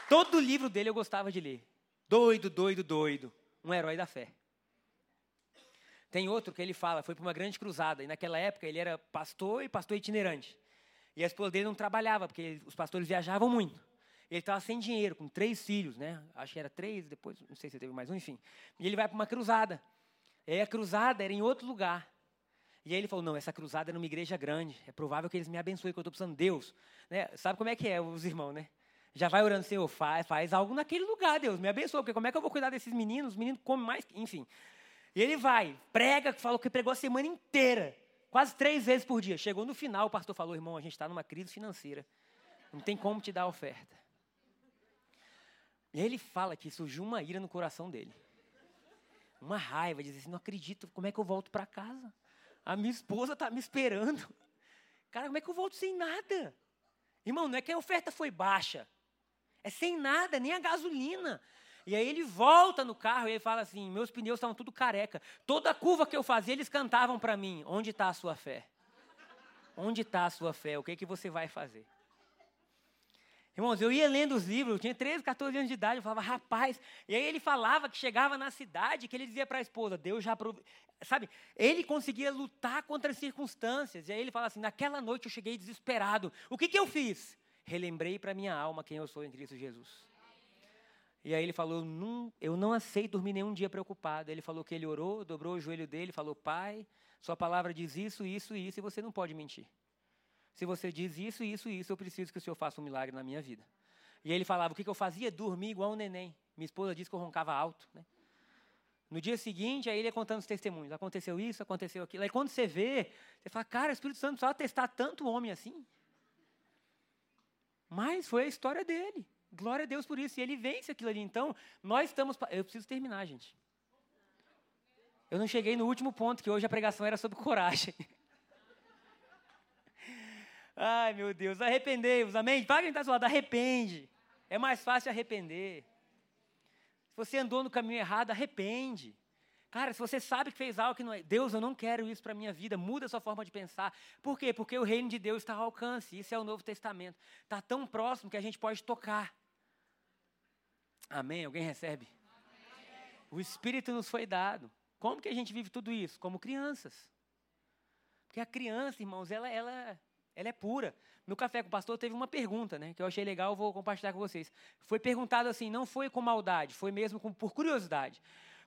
Todo livro dele eu gostava de ler. Doido, doido, doido. Um herói da fé. Tem outro que ele fala, foi para uma grande cruzada, e naquela época ele era pastor e pastor itinerante. E a esposa dele não trabalhava, porque os pastores viajavam muito. Ele estava sem dinheiro, com três filhos, né? Acho que era três, depois, não sei se teve mais um, enfim. E ele vai para uma cruzada. E aí a cruzada era em outro lugar. E aí ele falou: não, essa cruzada é numa igreja grande. É provável que eles me abençoem, que eu estou precisando de Deus. Né? Sabe como é que é, os irmãos, né? Já vai orando, Senhor, faz, faz algo naquele lugar, Deus, me abençoa, porque como é que eu vou cuidar desses meninos? Os meninos comem mais, enfim. E ele vai, prega, falou que pregou a semana inteira, quase três vezes por dia. Chegou no final, o pastor falou, irmão, a gente está numa crise financeira. Não tem como te dar a oferta. E ele fala que surgiu uma ira no coração dele. Uma raiva, dizer assim, não acredito, como é que eu volto para casa? A minha esposa está me esperando. Cara, como é que eu volto sem nada? Irmão, não é que a oferta foi baixa. É sem nada, nem a gasolina. E aí ele volta no carro e ele fala assim: meus pneus estavam tudo careca. Toda curva que eu fazia, eles cantavam para mim: onde está a sua fé? Onde está a sua fé? O que, é que você vai fazer? Irmãos, eu ia lendo os livros, eu tinha 13, 14 anos de idade, eu falava, rapaz. E aí ele falava que chegava na cidade, que ele dizia para a esposa, Deus já. Prov... Sabe, ele conseguia lutar contra as circunstâncias. E aí ele fala assim: naquela noite eu cheguei desesperado. O que, que eu fiz? Relembrei para minha alma quem eu sou em Cristo Jesus. E aí ele falou: não, eu não aceito dormir nenhum dia preocupado. Ele falou que ele orou, dobrou o joelho dele, falou: Pai, Sua palavra diz isso, isso e isso, e você não pode mentir. Se você diz isso, isso e isso, eu preciso que o Senhor faça um milagre na minha vida. E ele falava: o que, eu fazia? Dormir igual um neném. Minha esposa disse que eu roncava alto. Né? No dia seguinte, aí ele ia contando os testemunhos. Aconteceu isso, aconteceu aquilo. Aí quando você vê, você fala: cara, o Espírito Santo precisava testar tanto homem assim. Mas foi a história dele. Glória a Deus por isso. E ele vence aquilo ali. Então, nós estamos. Eu preciso terminar, gente. Eu não cheguei no último ponto, que hoje a pregação era sobre coragem. Ai, meu Deus, arrependei-vos, amém? Para quem está do lado, arrepende. É mais fácil arrepender. Se você andou no caminho errado, arrepende. Cara, se você sabe que fez algo que não é, Deus, eu não quero isso para a minha vida, muda a sua forma de pensar. Por quê? Porque o reino de Deus está ao alcance, isso é o Novo Testamento. Está tão próximo que a gente pode tocar. Amém? Alguém recebe? Amém. O Espírito nos foi dado. Como que a gente vive tudo isso? Como crianças. Porque a criança, irmãos, ela, ela, ela é pura. No café com o pastor teve uma pergunta, né, que eu achei legal, eu vou compartilhar com vocês. Foi perguntado assim, não foi com maldade, foi mesmo com, por curiosidade.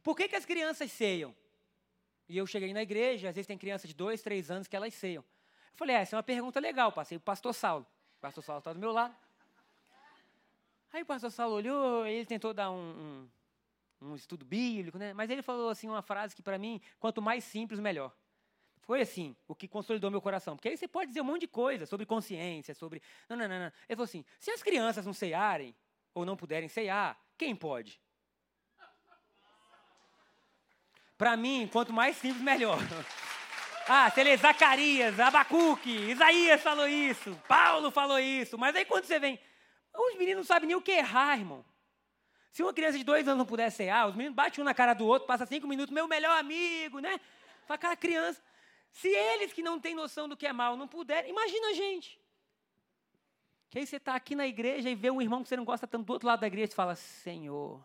Por que, que as crianças ceiam? E eu cheguei na igreja, às vezes tem crianças de dois, três anos que elas ceiam. Eu falei, é, essa é uma pergunta legal, passei o pastor Saulo. O pastor Saulo está do meu lado. Aí o pastor Saulo olhou, ele tentou dar um, um, um estudo bíblico, né? mas ele falou assim uma frase que para mim, quanto mais simples, melhor. Foi assim, o que consolidou meu coração. Porque aí você pode dizer um monte de coisa sobre consciência, sobre. Não, não, não, não. Ele falou assim: se as crianças não ceiarem, ou não puderem ceiar, quem pode? Para mim, quanto mais simples, melhor. Ah, se ele é Zacarias, Abacuque, Isaías falou isso, Paulo falou isso. Mas aí quando você vem. Os meninos não sabem nem o que errar, irmão. Se uma criança de dois anos não puder cear, os meninos batem um na cara do outro, passa cinco minutos, meu melhor amigo, né? Fala, cara, criança. Se eles que não têm noção do que é mal não puderem, imagina a gente. Que aí você está aqui na igreja e vê um irmão que você não gosta tanto do outro lado da igreja e fala, Senhor,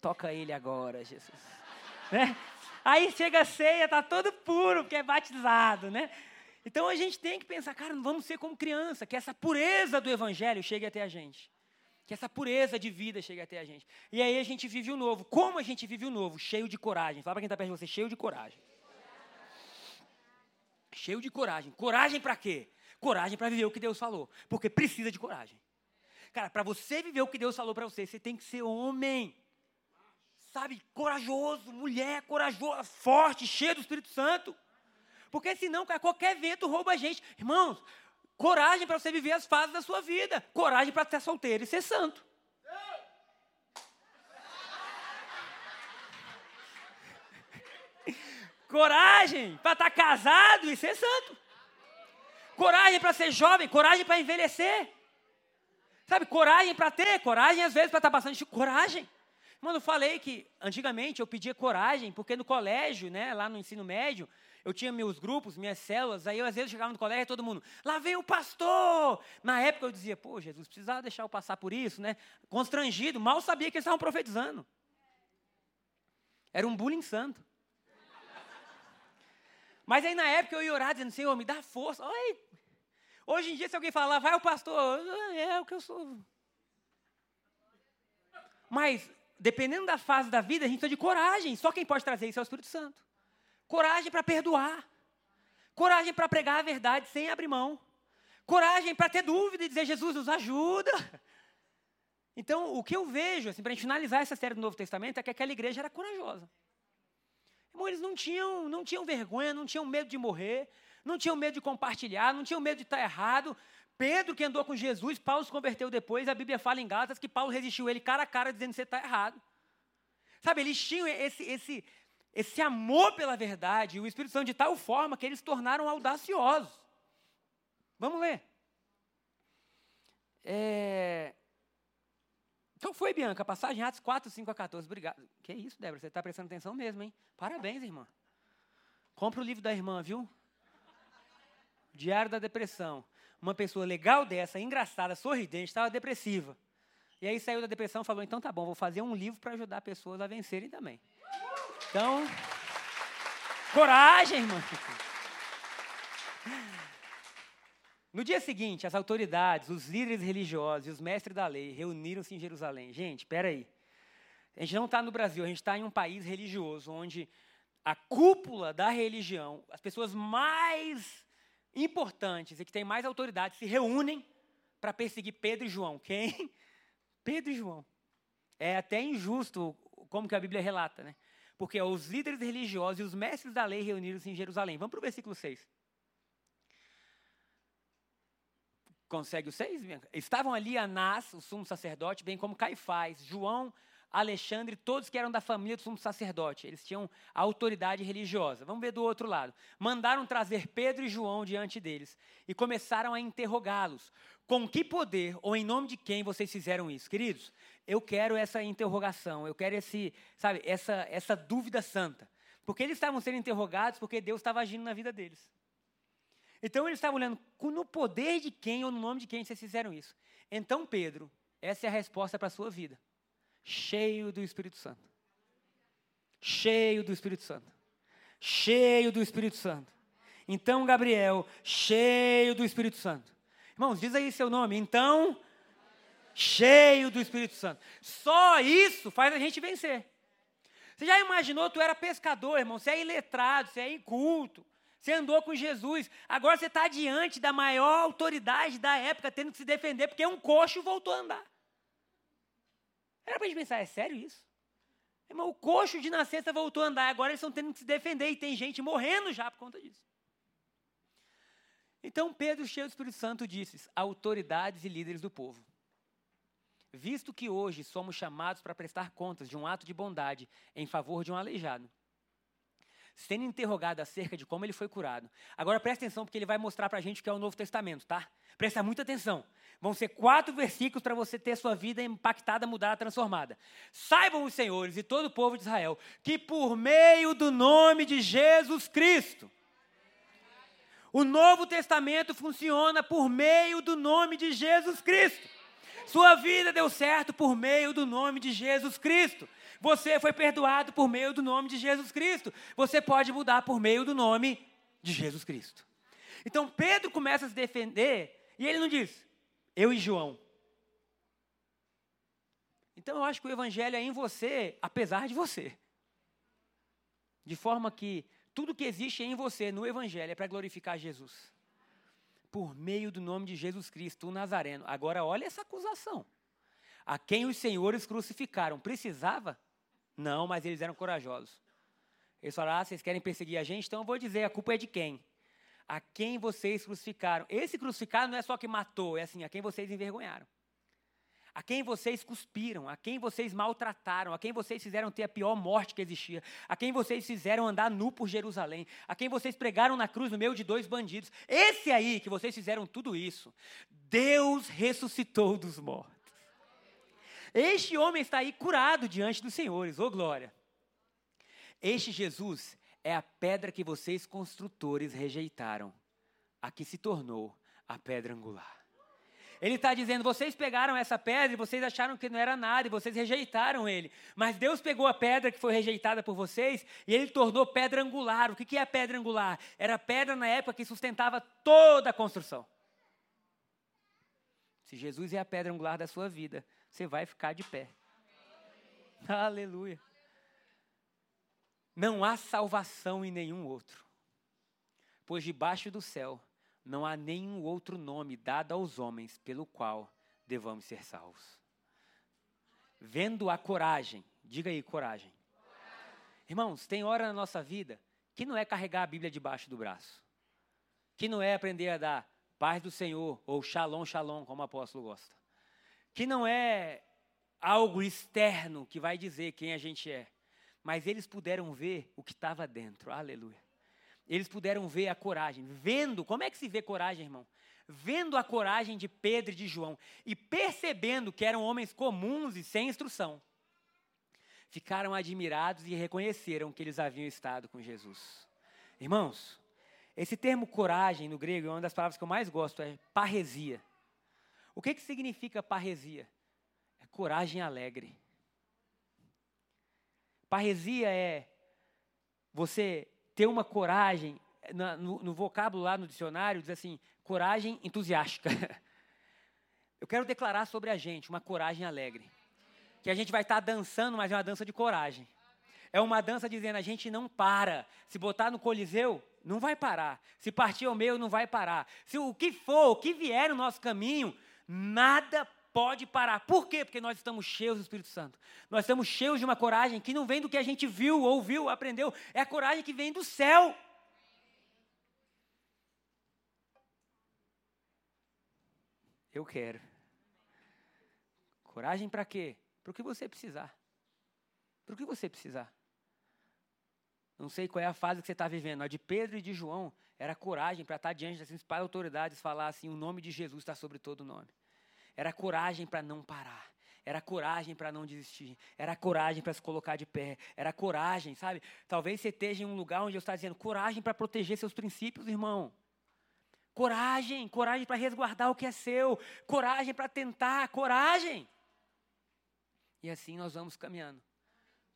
toca ele agora, Jesus. né? Aí chega a ceia, tá todo puro, porque é batizado, né? Então a gente tem que pensar, cara, não vamos ser como criança, que essa pureza do evangelho chegue até a gente. Que essa pureza de vida chegue até a gente. E aí a gente vive o novo. Como a gente vive o novo? Cheio de coragem. Fala para quem está perto de você, cheio de coragem. Cheio de coragem. Coragem para quê? Coragem para viver o que Deus falou. Porque precisa de coragem. Cara, para você viver o que Deus falou para você, você tem que ser homem. Sabe, corajoso, mulher corajosa, forte, cheio do Espírito Santo. Porque senão, cara, qualquer vento rouba a gente. Irmãos, coragem para você viver as fases da sua vida. Coragem para ser solteiro e ser santo. Coragem para estar tá casado e ser santo. Coragem para ser jovem, coragem para envelhecer. Sabe, coragem para ter, coragem às vezes para estar tá passando de coragem. Mano, eu falei que antigamente eu pedia coragem, porque no colégio, né, lá no ensino médio, eu tinha meus grupos, minhas células, aí eu às vezes chegava no colégio e todo mundo, lá vem o pastor! Na época eu dizia, pô, Jesus, precisava deixar eu passar por isso, né? Constrangido, mal sabia que eles estavam profetizando. Era um bullying santo. Mas aí na época eu ia orar dizendo, Senhor, me dá força. Oi. Hoje em dia, se alguém falar, vai o pastor, é o que eu sou. Mas, dependendo da fase da vida, a gente precisa de coragem. Só quem pode trazer isso é o Espírito Santo. Coragem para perdoar. Coragem para pregar a verdade sem abrir mão. Coragem para ter dúvida e dizer, Jesus, nos ajuda. Então, o que eu vejo, assim, para a gente finalizar essa série do Novo Testamento, é que aquela igreja era corajosa. Irmão, eles não tinham, não tinham vergonha, não tinham medo de morrer, não tinham medo de compartilhar, não tinham medo de estar errado. Pedro, que andou com Jesus, Paulo se converteu depois, a Bíblia fala em Gálatas que Paulo resistiu ele cara a cara, dizendo você está errado. Sabe, eles tinham esse, esse, esse amor pela verdade, e o Espírito Santo de tal forma que eles se tornaram audaciosos. Vamos ler. É, então foi, Bianca, passagem Atos 4, 5 a 14. Obrigado. Que isso, Débora, você está prestando atenção mesmo, hein? Parabéns, irmã. Compra o livro da irmã, viu? Diário da Depressão. Uma pessoa legal dessa, engraçada, sorridente, estava depressiva. E aí saiu da depressão e falou: então tá bom, vou fazer um livro para ajudar pessoas a vencerem também. Então, coragem, irmã. No dia seguinte, as autoridades, os líderes religiosos e os mestres da lei reuniram-se em Jerusalém. Gente, espera aí. A gente não está no Brasil, a gente está em um país religioso, onde a cúpula da religião, as pessoas mais importantes e que têm mais autoridade se reúnem para perseguir Pedro e João. Quem? Pedro e João. É até injusto como que a Bíblia relata, né? Porque os líderes religiosos e os mestres da lei reuniram-se em Jerusalém. Vamos para o versículo 6. Consegue o 6? Estavam ali Anás, o sumo sacerdote, bem como Caifás, João, Alexandre, todos que eram da família do sumo sacerdote. Eles tinham autoridade religiosa. Vamos ver do outro lado. Mandaram trazer Pedro e João diante deles e começaram a interrogá-los. Com que poder ou em nome de quem vocês fizeram isso? Queridos, eu quero essa interrogação, eu quero esse, sabe, essa, essa dúvida santa. Porque eles estavam sendo interrogados porque Deus estava agindo na vida deles. Então eles estavam olhando no poder de quem ou no nome de quem vocês fizeram isso. Então, Pedro, essa é a resposta para a sua vida. Cheio do Espírito Santo. Cheio do Espírito Santo. Cheio do Espírito Santo. Então, Gabriel, cheio do Espírito Santo. Irmãos, diz aí seu nome. Então, cheio do Espírito Santo. Só isso faz a gente vencer. Você já imaginou, tu era pescador, irmão, você é iletrado, você é inculto. Você andou com Jesus. Agora você está diante da maior autoridade da época, tendo que se defender, porque um coxo voltou a andar. Era para a gente pensar, é sério isso? Irmão, o coxo de nascença voltou a andar, agora eles estão tendo que se defender e tem gente morrendo já por conta disso. Então Pedro, cheio do Espírito Santo, disse: autoridades e líderes do povo. Visto que hoje somos chamados para prestar contas de um ato de bondade em favor de um aleijado, sendo interrogado acerca de como ele foi curado. Agora presta atenção, porque ele vai mostrar para a gente o que é o Novo Testamento, tá? Presta muita atenção. Vão ser quatro versículos para você ter sua vida impactada, mudada, transformada. Saibam os senhores e todo o povo de Israel que por meio do nome de Jesus Cristo, o Novo Testamento funciona por meio do nome de Jesus Cristo. Sua vida deu certo por meio do nome de Jesus Cristo. Você foi perdoado por meio do nome de Jesus Cristo. Você pode mudar por meio do nome de Jesus Cristo. Então Pedro começa a se defender e ele não diz, eu e João. Então eu acho que o evangelho é em você, apesar de você. De forma que tudo que existe em você no evangelho é para glorificar Jesus. Por meio do nome de Jesus Cristo, o Nazareno. Agora olha essa acusação. A quem os senhores crucificaram, precisava? Não, mas eles eram corajosos. Eles falaram: ah, vocês querem perseguir a gente? Então eu vou dizer: a culpa é de quem? A quem vocês crucificaram. Esse crucificado não é só que matou, é assim: a quem vocês envergonharam. A quem vocês cuspiram, a quem vocês maltrataram, a quem vocês fizeram ter a pior morte que existia, a quem vocês fizeram andar nu por Jerusalém, a quem vocês pregaram na cruz no meio de dois bandidos. Esse aí que vocês fizeram tudo isso, Deus ressuscitou dos mortos. Este homem está aí curado diante dos senhores, ô oh glória. Este Jesus é a pedra que vocês construtores rejeitaram, a que se tornou a pedra angular. Ele está dizendo: vocês pegaram essa pedra e vocês acharam que não era nada e vocês rejeitaram ele. Mas Deus pegou a pedra que foi rejeitada por vocês e ele tornou pedra angular. O que é a pedra angular? Era a pedra na época que sustentava toda a construção. Se Jesus é a pedra angular da sua vida, você vai ficar de pé. Amém. Aleluia. Não há salvação em nenhum outro, pois debaixo do céu não há nenhum outro nome dado aos homens pelo qual devamos ser salvos. Vendo a coragem, diga aí, coragem. Irmãos, tem hora na nossa vida que não é carregar a Bíblia debaixo do braço, que não é aprender a dar paz do Senhor ou shalom, shalom, como o apóstolo gosta que não é algo externo que vai dizer quem a gente é, mas eles puderam ver o que estava dentro. Aleluia. Eles puderam ver a coragem, vendo, como é que se vê coragem, irmão? Vendo a coragem de Pedro e de João e percebendo que eram homens comuns e sem instrução, ficaram admirados e reconheceram que eles haviam estado com Jesus. Irmãos, esse termo coragem no grego é uma das palavras que eu mais gosto, é parresia. O que, que significa parresia? É coragem alegre. Parresia é você ter uma coragem, no, no vocábulo lá no dicionário diz assim, coragem entusiástica. Eu quero declarar sobre a gente uma coragem alegre. Que a gente vai estar dançando, mas é uma dança de coragem. É uma dança dizendo, a gente não para. Se botar no Coliseu, não vai parar. Se partir ao meio, não vai parar. Se o que for, o que vier no nosso caminho, Nada pode parar. Por quê? Porque nós estamos cheios do Espírito Santo. Nós estamos cheios de uma coragem que não vem do que a gente viu, ouviu, aprendeu. É a coragem que vem do céu. Eu quero. Coragem para quê? Para o que você precisar. Para o que você precisar. Não sei qual é a fase que você está vivendo. A de Pedro e de João era coragem para estar diante das principais autoridades falar assim: o nome de Jesus está sobre todo nome. Era coragem para não parar. Era coragem para não desistir. Era coragem para se colocar de pé. Era coragem, sabe? Talvez você esteja em um lugar onde eu está dizendo coragem para proteger seus princípios, irmão. Coragem, coragem para resguardar o que é seu. Coragem para tentar, coragem. E assim nós vamos caminhando.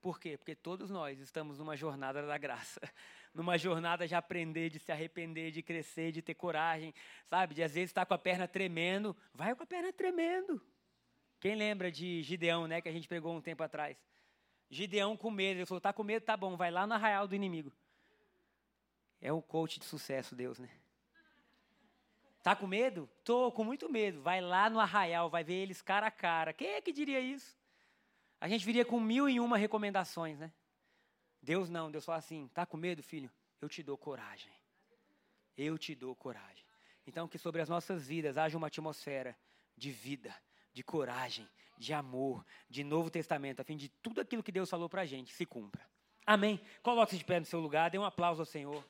Por quê? Porque todos nós estamos numa jornada da graça numa jornada de aprender, de se arrepender, de crescer, de ter coragem, sabe? De às vezes estar com a perna tremendo, vai com a perna tremendo. Quem lembra de Gideão, né, que a gente pegou um tempo atrás? Gideão com medo, ele falou: "Tá com medo, tá bom, vai lá no arraial do inimigo". É um coach de sucesso, Deus, né? Tá com medo? Tô com muito medo. Vai lá no arraial, vai ver eles cara a cara. Quem é que diria isso? A gente viria com mil e uma recomendações, né? Deus não, Deus fala assim: tá com medo, filho? Eu te dou coragem. Eu te dou coragem. Então, que sobre as nossas vidas haja uma atmosfera de vida, de coragem, de amor, de Novo Testamento, a fim de tudo aquilo que Deus falou para a gente se cumpra. Amém. Coloque-se de pé no seu lugar, dê um aplauso ao Senhor.